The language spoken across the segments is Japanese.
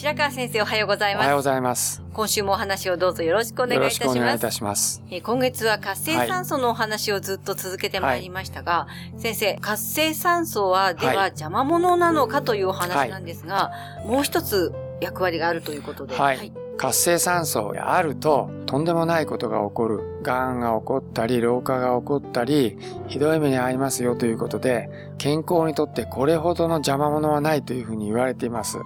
白川先生おはようございおはようごますざいます。今週もお話をどうぞよろしくお願いよろいたしますしくお願いいたします。えー今月は活性酸素のお話をずっと続けてまいりましたが、先生、活性酸素はでははい邪魔者なのかというお話なんですが、もう一つ役割があるということで。はい活性酸素があると、とんでもないことが起こる。癌が起こったり、老化が起こったり、ひどい目に遭いますよということで、健康にとってこれほどの邪魔者はないというふうに言われています。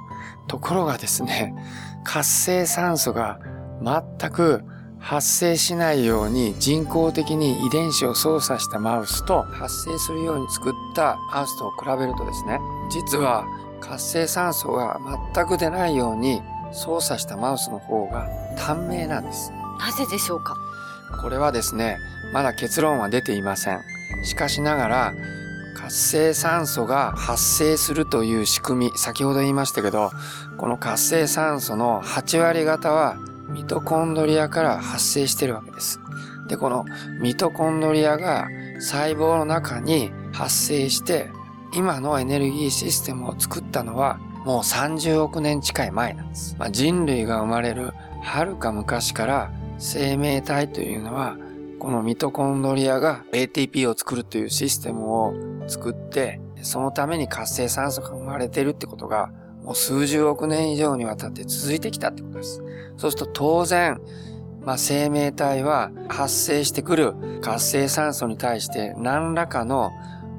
ところがですね、活性酸素が全く発生しないように人工的に遺伝子を操作したマウスと発生するように作ったマウスと比べるとですね、実は活性酸素が全く出ないように操作したマウスの方が短命なんです。なぜでしょうか？これはですね、まだ結論は出ていません。しかしながら、活性酸素が発生するという仕組み、先ほど言いましたけど、この活性酸素の8割方はミトコンドリアから発生しているわけです。で、このミトコンドリアが細胞の中に発生して、今のエネルギーシステムを作ったのはもう30億年近い前なんです。まあ、人類が生まれるはるか昔から生命体というのはこのミトコンドリアが ATP を作るというシステムを作って、そのために活性酸素が生まれてるってことが、もう数十億年以上にわたって続いてきたってことです。そうすると当然、まあ、生命体は発生してくる活性酸素に対して何らかの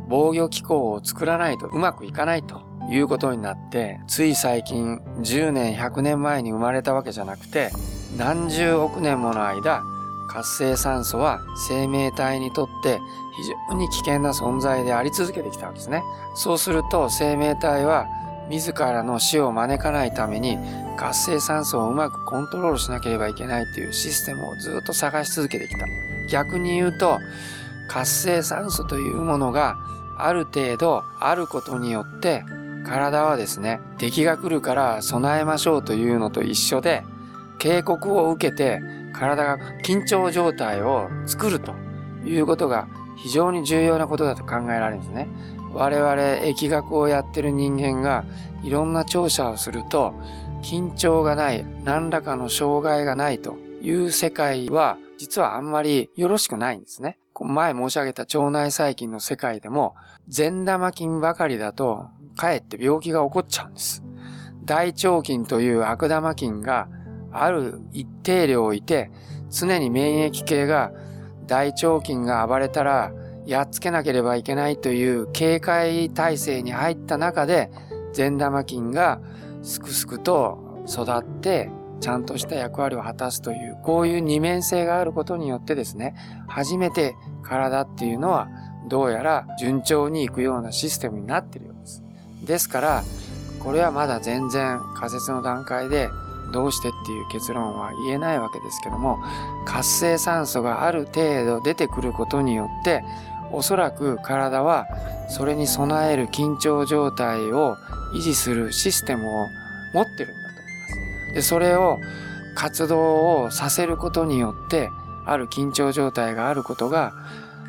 防御機構を作らないとうまくいかないということになって、つい最近10年、100年前に生まれたわけじゃなくて、何十億年もの間、活性酸素は生命体にとって非常に危険な存在であり続けてきたわけですね。そうすると生命体は自らの死を招かないために活性酸素をうまくコントロールしなければいけないというシステムをずっと探し続けてきた。逆に言うと活性酸素というものがある程度あることによって体はですね敵が来るから備えましょうというのと一緒で警告を受けて体が緊張状態を作るということが非常に重要なことだと考えられるんですね。我々疫学をやってる人間がいろんな調査をすると緊張がない何らかの障害がないという世界は実はあんまりよろしくないんですね。前申し上げた腸内細菌の世界でも善玉菌ばかりだとかえって病気が起こっちゃうんです。大腸菌という悪玉菌がある一定量いて、常に免疫系が大腸菌が暴れたらやっつけなければいけないという警戒体制に入った中で、善玉菌がすくすくと育って、ちゃんとした役割を果たすという、こういう二面性があることによってですね、初めて体っていうのはどうやら順調にいくようなシステムになってるようです。ですから、これはまだ全然仮説の段階でどうしてっていう結論は言えないわけですけども、活性酸素がある程度出てくることによって、おそらく体はそれに備える緊張状態を維持するシステムを持ってるんだと思います。で、それを活動をさせることによって、ある緊張状態があることが、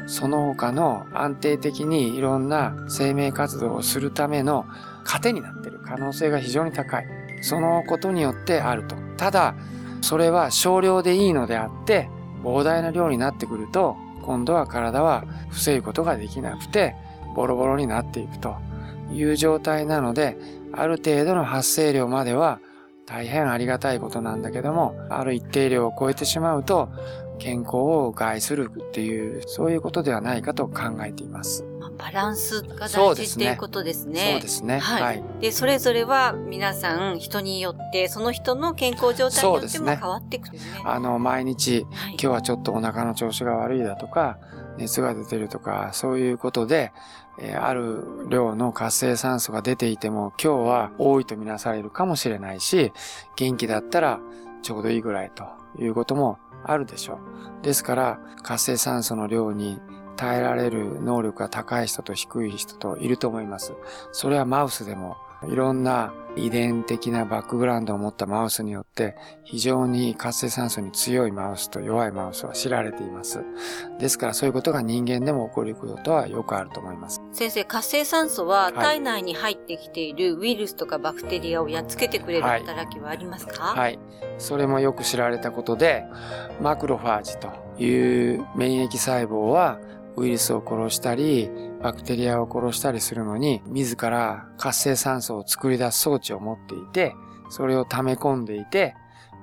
その他の安定的にいろんな生命活動をするための糧になっている可能性が非常に高い。そのことによってあると。ただ、それは少量でいいのであって、膨大な量になってくると、今度は体は防ぐことができなくて、ボロボロになっていくという状態なので、ある程度の発生量までは大変ありがたいことなんだけども、ある一定量を超えてしまうと、健康を害するっていう、そういうことではないかと考えています。バランスが大事っていうことですね。そうですね。はいはい。で、それぞれは皆さん人によって、その人の健康状態によってもそうですね変わっていくんですね。あの、毎日、はい今日はちょっとお腹の調子が悪いだとか、熱が出てるとか、そういうことで、えある量の活性酸素が出ていても、今日は多いとみなされるかもしれないし、元気だったらちょうどいいぐらいということもあるでしょう。ですから、活性酸素の量に耐えられる能力が高い人と低い人といると思います。それはマウスでも、いろんな遺伝的なバックグラウンドを持ったマウスによって、非常に活性酸素に強いマウスと弱いマウスは知られています。ですからそういうことが人間でも起こることはよくあると思います。先生、活性酸素ははい体内に入ってきているウイルスとかバクテリアをやっつけてくれるはい働きはありますか？はい。それもよく知られたことで、マクロファージという免疫細胞はウイルスを殺したり、バクテリアを殺したりするのに、自ら活性酸素を作り出す装置を持っていて、それを溜め込んでいて、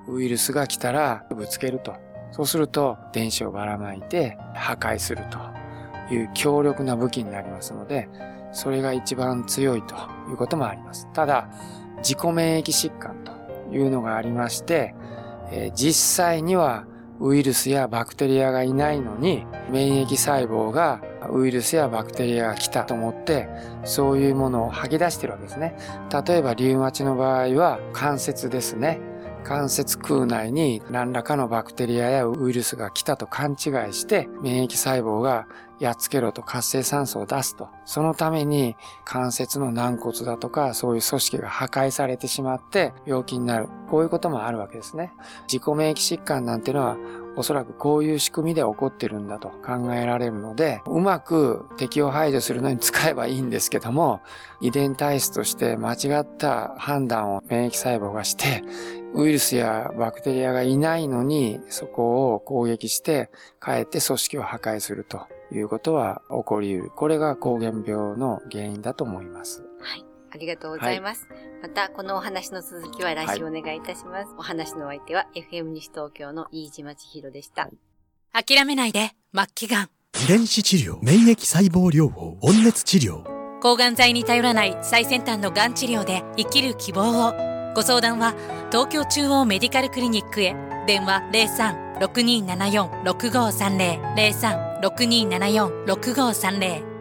ウイルスが来たらぶつけると。そうすると電子をばらまいて破壊するという強力な武器になりますので、それが一番強いということもあります。ただ、自己免疫疾患というのがありまして、えー実際にはウイルスやバクテリアがいないのに免疫細胞がウイルスやバクテリアが来たと思ってそういうものを吐き出してるわけですね。例えばリウマチの場合は関節ですね。関節空内に何らかのバクテリアやウイルスが来たと勘違いして免疫細胞がやっつけろと活性酸素を出すと。そのために関節の軟骨だとかそういう組織が破壊されてしまって病気になる。こういうこともあるわけですね。自己免疫疾患なんてのはおそらくこういう仕組みで起こってるんだと考えられるので、うまく敵を排除するのに使えばいいんですけども、遺伝体質として間違った判断を免疫細胞がして、ウイルスやバクテリアがいないのにそこを攻撃して、かえって組織を破壊するということは起こり得る。これが膠原病の原因だと思います。はい。ありがとうございます。また、このお話の続きは来週お願いいたします。お話のお相手は FM 西東京の飯島千尋でした。諦めないで末期がん。遺伝子治療免疫細胞療法温熱治療。抗がん剤に頼らない最先端のがん治療で生きる希望を。ご相談は東京中央メディカルクリニックへ。電話03-6274-6530 03-6274-6530